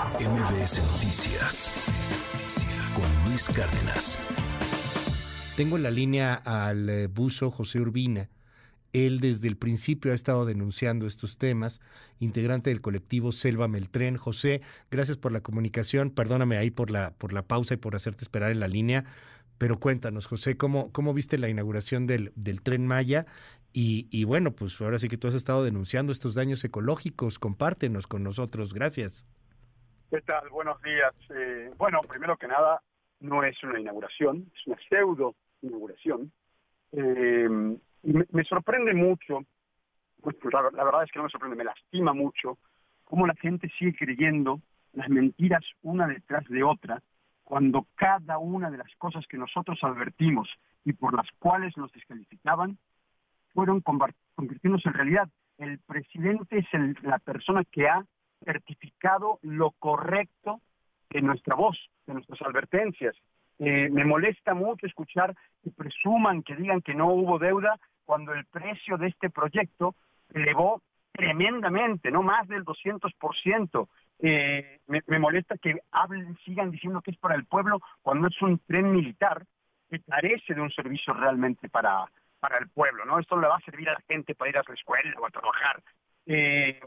MBS Noticias con Luis Cárdenas. Tengo en la línea al eh, buzo José Urbina. Él desde el principio ha estado denunciando estos temas, integrante del colectivo Selva Meltren. José, gracias por la comunicación. Perdóname ahí por la, por la pausa y por hacerte esperar en la línea. Pero cuéntanos, José, ¿cómo, cómo viste la inauguración del, del tren Maya? Y, y, bueno, pues ahora sí que tú has estado denunciando estos daños ecológicos. Compártenos con nosotros. Gracias. ¿Qué tal? Buenos días. Eh, bueno, primero que nada, no es una inauguración, es una pseudo inauguración. Eh, me, me, sorprende mucho, pues, la, la, verdad es que no me sorprende, me lastima mucho cómo la gente sigue creyendo las mentiras una detrás de otra, cuando cada una de las cosas que nosotros advertimos y por las cuales nos descalificaban fueron convirtiéndose en realidad. El presidente es el, la persona que ha certificado lo correcto de nuestra voz, de nuestras advertencias. Eh, me molesta mucho escuchar que presuman, que digan que no hubo deuda, cuando el precio de este proyecto elevó tremendamente, no más del 200%. Eh, me, molesta que hablen, sigan diciendo que es para el pueblo cuando es un tren militar que carece de un servicio realmente para, para el pueblo, ¿no? Esto le va a servir a la gente para ir a la escuela o a trabajar. Eh,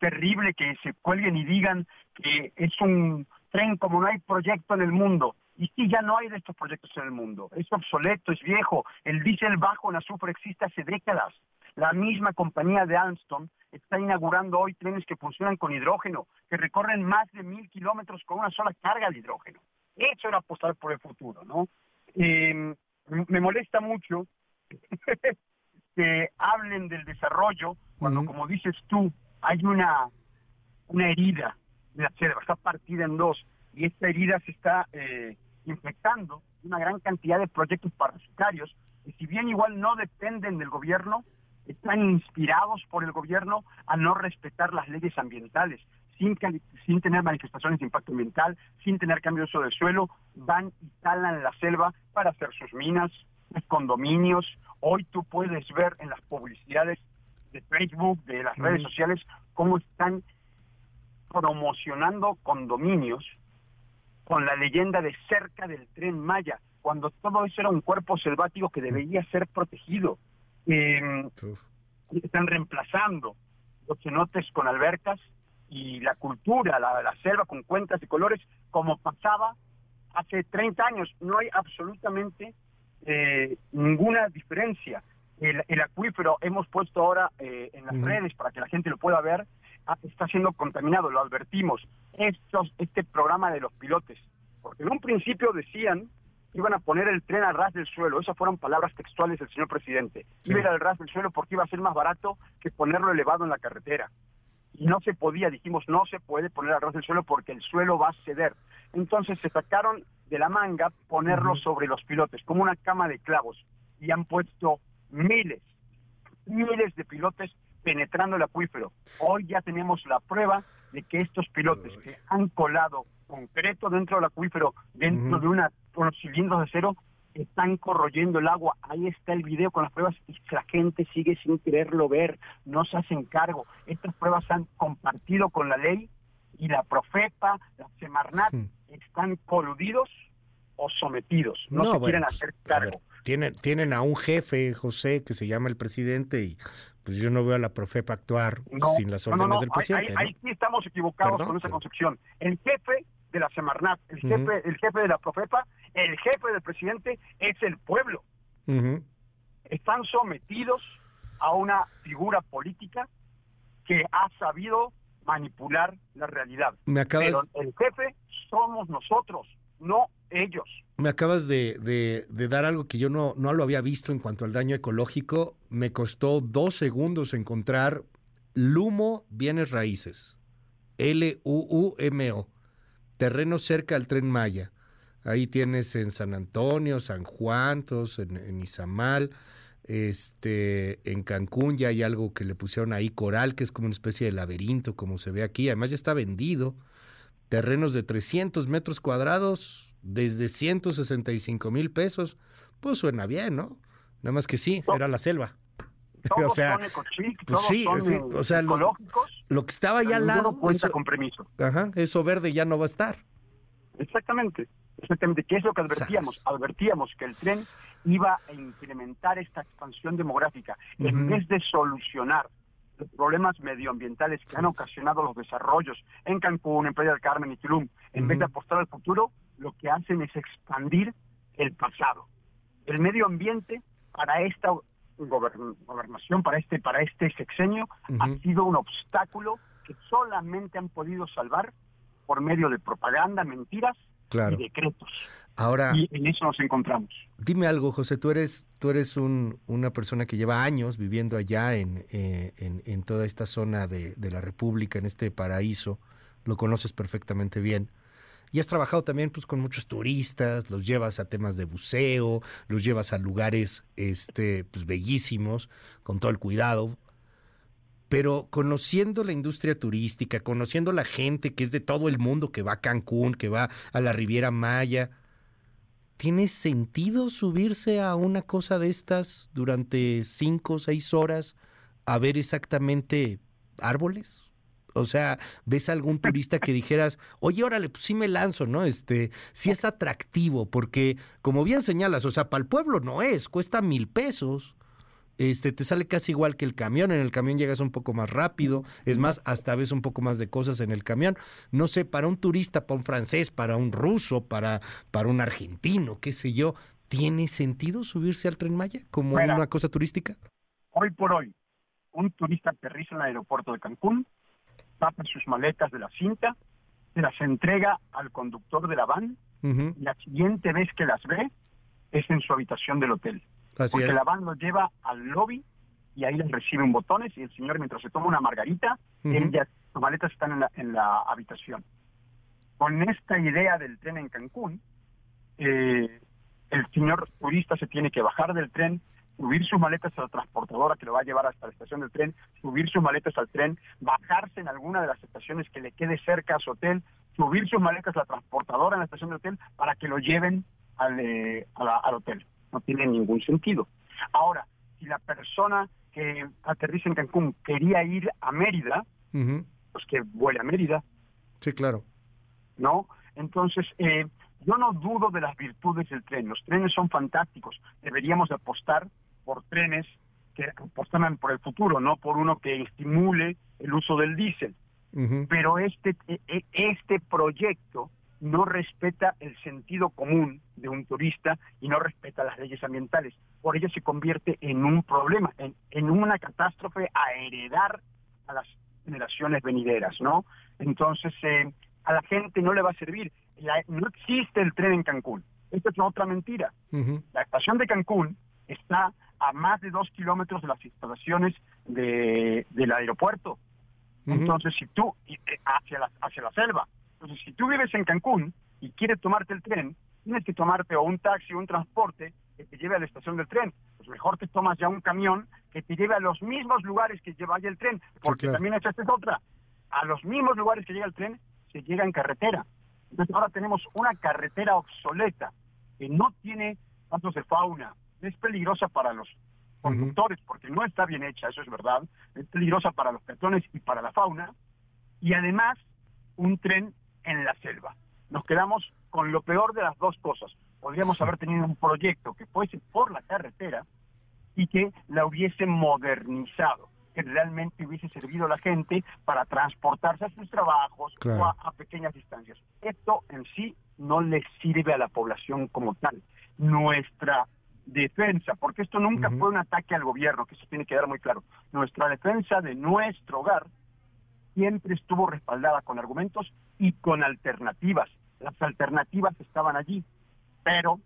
terrible que se cuelguen y digan que es un tren como no hay proyecto en el mundo. Y sí, ya no hay de estos proyectos en el mundo. Es obsoleto, es viejo. El diésel bajo en azufre existe hace décadas. La misma compañía de Alstom está inaugurando hoy trenes que funcionan con hidrógeno, que recorren más de mil kilómetros con una sola carga de hidrógeno. Eso era apostar por el futuro, ¿no? Eh, me molesta mucho que hablen del desarrollo cuando, uh -huh. como dices tú, hay una, una herida de la selva, está partida en dos, y esta herida se está eh, infectando una gran cantidad de proyectos parasitarios, y si bien igual no dependen del gobierno, están inspirados por el gobierno a no respetar las leyes ambientales, sin, sin tener manifestaciones de impacto ambiental, sin tener cambio de uso del suelo, van y talan la selva para hacer sus minas, sus condominios. Hoy tú puedes ver en las publicidades de Facebook, de las redes sociales, cómo están promocionando condominios con la leyenda de cerca del tren Maya, cuando todo eso era un cuerpo selvático que debería ser protegido. Eh, están reemplazando los cenotes con albercas y la cultura, la, la selva con cuentas de colores, como pasaba hace 30 años. No hay absolutamente eh, ninguna diferencia. El, el, acuífero hemos puesto ahora eh, en las uh -huh. redes para que la gente lo pueda ver, ah, está siendo contaminado, lo advertimos. Estos, este programa de los pilotes, porque en un principio decían que iban a poner el tren al ras del suelo, esas fueron palabras textuales del señor presidente. Sí. Iba al ras del suelo porque iba a ser más barato que ponerlo elevado en la carretera. Y no se podía, dijimos, no se puede poner al ras del suelo porque el suelo va a ceder. Entonces se sacaron de la manga ponerlo sobre los pilotes, como una cama de clavos, y han puesto miles, miles de pilotes penetrando el acuífero. Hoy ya tenemos la prueba de que estos pilotes que han colado concreto dentro del acuífero, dentro uh -huh. de una, unos cilindros de acero, están corroyendo el agua. Ahí está el video con las pruebas y la gente sigue sin quererlo ver, no se hacen cargo. Estas pruebas se han compartido con la ley y la Profepa, la Semarnat, -huh. están coludidos o sometidos, no, no se bueno, quieren hacer cargo. Tienen, tienen a un jefe, José, que se llama el presidente y pues yo no veo a la Profepa actuar no, sin las órdenes no, del presidente. Ahí, ahí, sí estamos equivocados Perdón, con esa pero... concepción. El jefe de la Semarnat, el jefe, uh -huh. el jefe de la Profepa, el jefe del presidente es el pueblo. Uh -huh. Están sometidos a una figura política que ha sabido manipular la realidad. Me acabas... Pero el jefe somos nosotros, no ellos. Me acabas de, de, de, dar algo que yo no, no lo había visto en cuanto al daño ecológico. Me costó dos segundos encontrar Lumo Bienes Raíces. L-U-U-M-O. Terreno cerca al Tren Maya. Ahí tienes en San Antonio, San Juan, todos en, en Izamal. Este, en Cancún ya hay algo que le pusieron ahí coral, que es como una especie de laberinto, como se ve aquí. Además ya está vendido. Terrenos de 300 metros cuadrados, desde 165 mil pesos, pues suena bien, ¿no? Nada más que sí, era la selva. todos o sea, son ecochic, pues todos sí, son sí, o sea, lo- que estaba ya al lado, cuenta eso, con permiso. ajá, eso verde ya no va a estar. Exactamente, exactamente. ¿Qué es lo que advertíamos? Advertíamos que el tren iba a incrementar esta expansión demográfica. En vez de solucionar los problemas medioambientales que han ocasionado los desarrollos en Cancún, en Playa del Carmen y Tulum, en vez de apostar al futuro, lo que hacen es expandir el pasado. El medio ambiente para esta gobern- gobernación, para este, para este sexenio, ha sido un obstáculo que solamente han podido salvar por medio de propaganda, mentiras Claro. y decretos. Ahora, Y en eso nos encontramos. dime algo, José, tú eres, tú eres un, una persona que lleva años viviendo allá en, eh, en, en toda esta zona de, de la República, en este paraíso, lo conoces perfectamente bien. Y has trabajado también pues, con muchos turistas, los llevas a temas de buceo, los llevas a lugares este, pues, bellísimos, con todo el cuidado. Pero conociendo la industria turística, conociendo la gente que es de todo el mundo, que va a Cancún, que va a la Riviera Maya, ¿tiene sentido subirse a una cosa de estas durante cinco o seis horas a ver exactamente árboles? O sea, ¿ves algún turista que dijeras, oye, órale, pues sí me lanzo, ¿no? Este, sí es atractivo, porque como bien señalas, o sea, para el pueblo no es, cuesta mil pesos. Este, te sale casi igual que el camión, en el camión llegas un poco más rápido, es más, hasta ves un poco más de cosas en el camión. No sé, para un turista, para un francés, para un ruso, para, para un argentino, qué sé yo, ¿tiene sentido subirse al tren Maya como Mira. una cosa turística? Hoy por hoy, un turista aterriza en el aeropuerto de Cancún, tapa sus maletas de la cinta, se las entrega al conductor de la van y la siguiente vez que las ve es en su habitación del hotel. Así porque es. la van lo lleva al lobby y ahí les reciben botones y el señor mientras se toma una margarita, él ya, sus maletas están en la, en la habitación. Con esta idea del tren en Cancún, eh, el señor turista se tiene que bajar del tren, subir sus maletas a la transportadora que lo va a llevar hasta la estación del tren, subir sus maletas al tren, bajarse en alguna de las estaciones que le quede cerca a su hotel, subir sus maletas a la transportadora en la estación del hotel para que lo lleven al, eh, la- al hotel. No tiene ningún sentido. Ahora, si la persona que aterriza en Cancún quería ir a Mérida, pues que vuele a Mérida, Sí, claro. ¿no? Entonces, eh, yo no dudo de las virtudes del tren. Los trenes son fantásticos. Deberíamos de apostar por trenes que apostan por el futuro, no por uno que estimule el uso del diésel. Pero este, e- e- este proyecto no respeta el sentido común de un turista y no respeta las leyes ambientales. Por ello se convierte en un problema, en, en una catástrofe a heredar a las generaciones venideras, ¿no? Entonces, eh, a la gente no le va a servir. La- no existe el tren en Cancún. Esto es otra mentira. La estación de Cancún está a más de dos kilómetros de las instalaciones de- del aeropuerto. Entonces, si tú, eh, hacia la, hacia la selva, entonces si tú vives en Cancún y quieres tomarte el tren, tienes que tomarte o un taxi o un transporte que te lleve a la estación del tren. Pues mejor te tomas ya un camión que te lleve a los mismos lugares que lleva ya el tren, porque claro. también esta es otra. A los mismos lugares que llega el tren, se llega en carretera. Entonces ahora tenemos una carretera obsoleta que no tiene pasos de fauna, es peligrosa para los conductores porque no está bien hecha, eso es verdad, es peligrosa para los peatones y para la fauna, y además un tren en la selva. Nos quedamos con lo peor de las dos cosas. Podríamos haber tenido un proyecto que fuese por la carretera y que la hubiese modernizado, que realmente hubiese servido a la gente para transportarse a sus trabajos Claro. o a, a pequeñas distancias. Esto en sí no le sirve a la población como tal. Nuestra defensa, porque esto nunca fue un ataque al gobierno, que eso tiene que quedar muy claro. Nuestra defensa de nuestro hogar siempre estuvo respaldada con argumentos y con alternativas. Las alternativas estaban allí, pero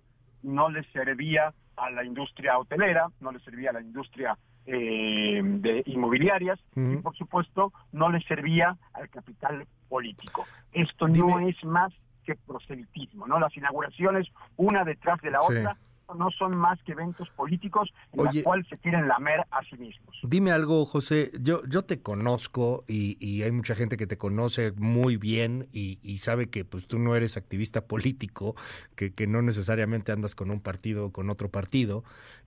no les servía a la industria hotelera, no les servía a la industria eh, de inmobiliarias y por supuesto no les servía al capital político. Esto Dime- no es más que proselitismo, ¿no? Las inauguraciones una detrás de la Sí. otra no son más que eventos políticos en los cuales se quieren lamer a sí mismos. Dime algo, José. Yo, yo te conozco y, hay mucha gente que te conoce muy bien y, sabe que pues tú no eres activista político, que, que no necesariamente andas con un partido o con otro partido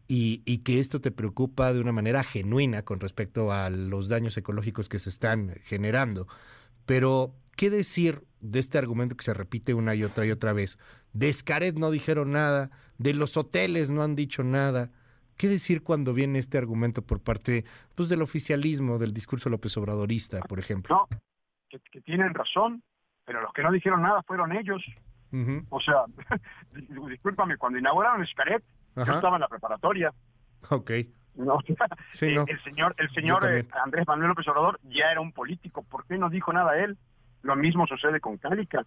y, y que esto te preocupa de una manera genuina con respecto a los daños ecológicos que se están generando. Pero, ¿qué decir de este argumento que se repite una y otra y otra vez? De Escaret no dijeron nada, de los hoteles no han dicho nada. ¿Qué decir cuando viene este argumento por parte pues, del oficialismo, del discurso López Obradorista, por ejemplo? No, que, tienen razón, pero los que no dijeron nada fueron ellos. O sea, discúlpame, cuando inauguraron Escaret, yo estaba en la preparatoria. Ok. No, El señor, el señor eh, Andrés Manuel López Obrador ya era un político. ¿Por qué no dijo nada él? Lo mismo sucede con Cálica.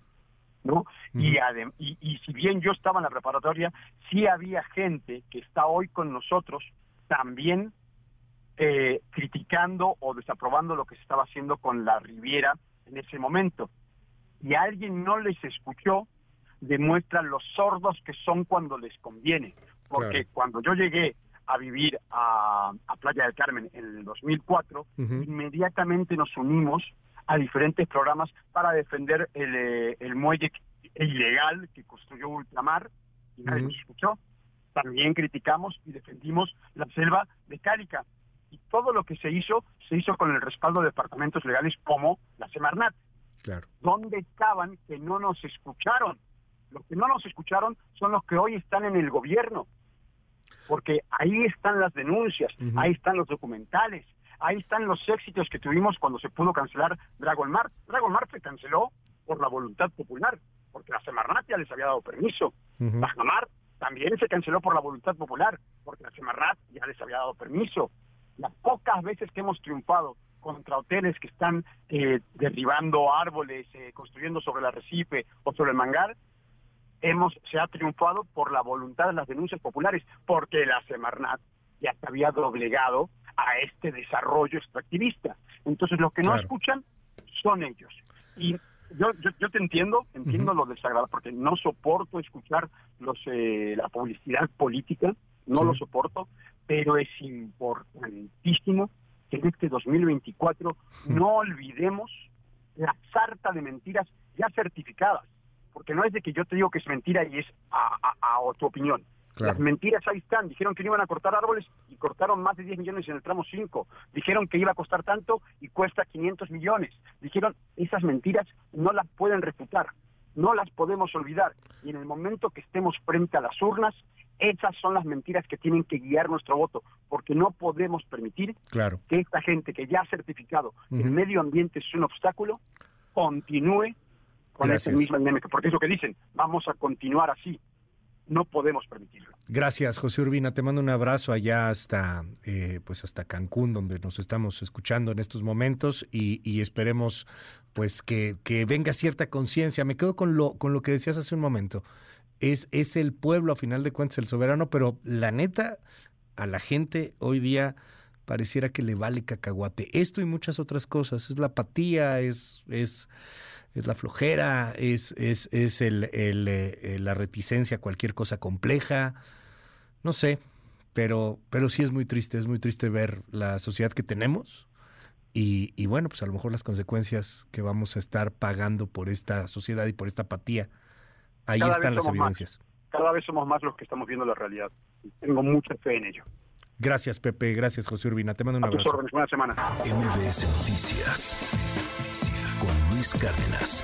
¿No? y, y, si bien yo estaba en la preparatoria, sí había gente que está hoy con nosotros también eh, criticando o desaprobando lo que se estaba haciendo con la Riviera en ese momento. Y alguien no les escuchó, demuestra los sordos que son cuando les conviene. Porque cuando yo llegué a vivir a, Playa del Carmen en el 2004, inmediatamente nos unimos a diferentes programas para defender el, eh, el muelle ilegal que construyó Ultramar y nadie nos escuchó. También criticamos y defendimos la selva de Cálica. Y todo lo que se hizo, se hizo con el respaldo de departamentos legales como la Semarnat. Claro. ¿Dónde estaban que no nos escucharon? Los que no nos escucharon son los que hoy están en el gobierno. Porque ahí están las denuncias, ahí están los documentales, ahí están los éxitos que tuvimos cuando se pudo cancelar Dragon Mar. Dragon Mar se canceló por la voluntad popular, porque la Semarnat ya les había dado permiso. La Jamar también se canceló por la voluntad popular, porque la Semarnat ya les había dado permiso. Las pocas veces que hemos triunfado contra hoteles que están eh, derribando árboles, eh, construyendo sobre el arrecife o sobre el mangar, hemos, se ha triunfado por la voluntad de las denuncias populares, porque la Semarnat ya se había doblegado a este desarrollo extractivista. Entonces, los que no escuchan son ellos. Y yo, yo, te entiendo, entiendo lo desagradable, porque no soporto escuchar los eh, la publicidad política, no lo soporto, pero es importantísimo que en este 2024 no olvidemos la sarta de mentiras ya certificadas, porque no es de que yo te digo que es mentira y es a, a, a tu opinión. Las mentiras ahí están. Dijeron que no iban a cortar árboles y cortaron más de 10 millones en el tramo 5. Dijeron que iba a costar tanto y cuesta 500 millones. Dijeron, esas mentiras no las pueden refutar, no las podemos olvidar. Y en el momento que estemos frente a las urnas, esas son las mentiras que tienen que guiar nuestro voto, porque no podemos permitir que esta gente que ya ha certificado que el medio ambiente es un obstáculo, continúe con ese mismo dinámico, porque es lo que dicen, vamos a continuar así no podemos permitirlo. Gracias, José Urbina. Te mando un abrazo allá hasta, eh, pues hasta Cancún, donde nos estamos escuchando en estos momentos y, esperemos, pues que, que venga cierta conciencia. Me quedo con lo, con lo que decías hace un momento. Es, es el pueblo, a final de cuentas, el soberano, pero la neta, a la gente hoy día pareciera que le vale cacahuate. Esto y muchas otras cosas. Es la apatía, es, es es la flojera, es, es, es el, eh, la reticencia a cualquier cosa compleja, no sé, pero, pero sí es muy triste, es muy triste ver la sociedad que tenemos y, y bueno, pues a lo mejor las consecuencias que vamos a estar pagando por esta sociedad y por esta apatía, ahí están las evidencias. Cada vez somos más los que estamos viendo la realidad. Tengo mucha fe en ello. Gracias, Pepe. Gracias, José Urbina. Te mando un abrazo. Buena semana. MBS Noticias Cárdenas.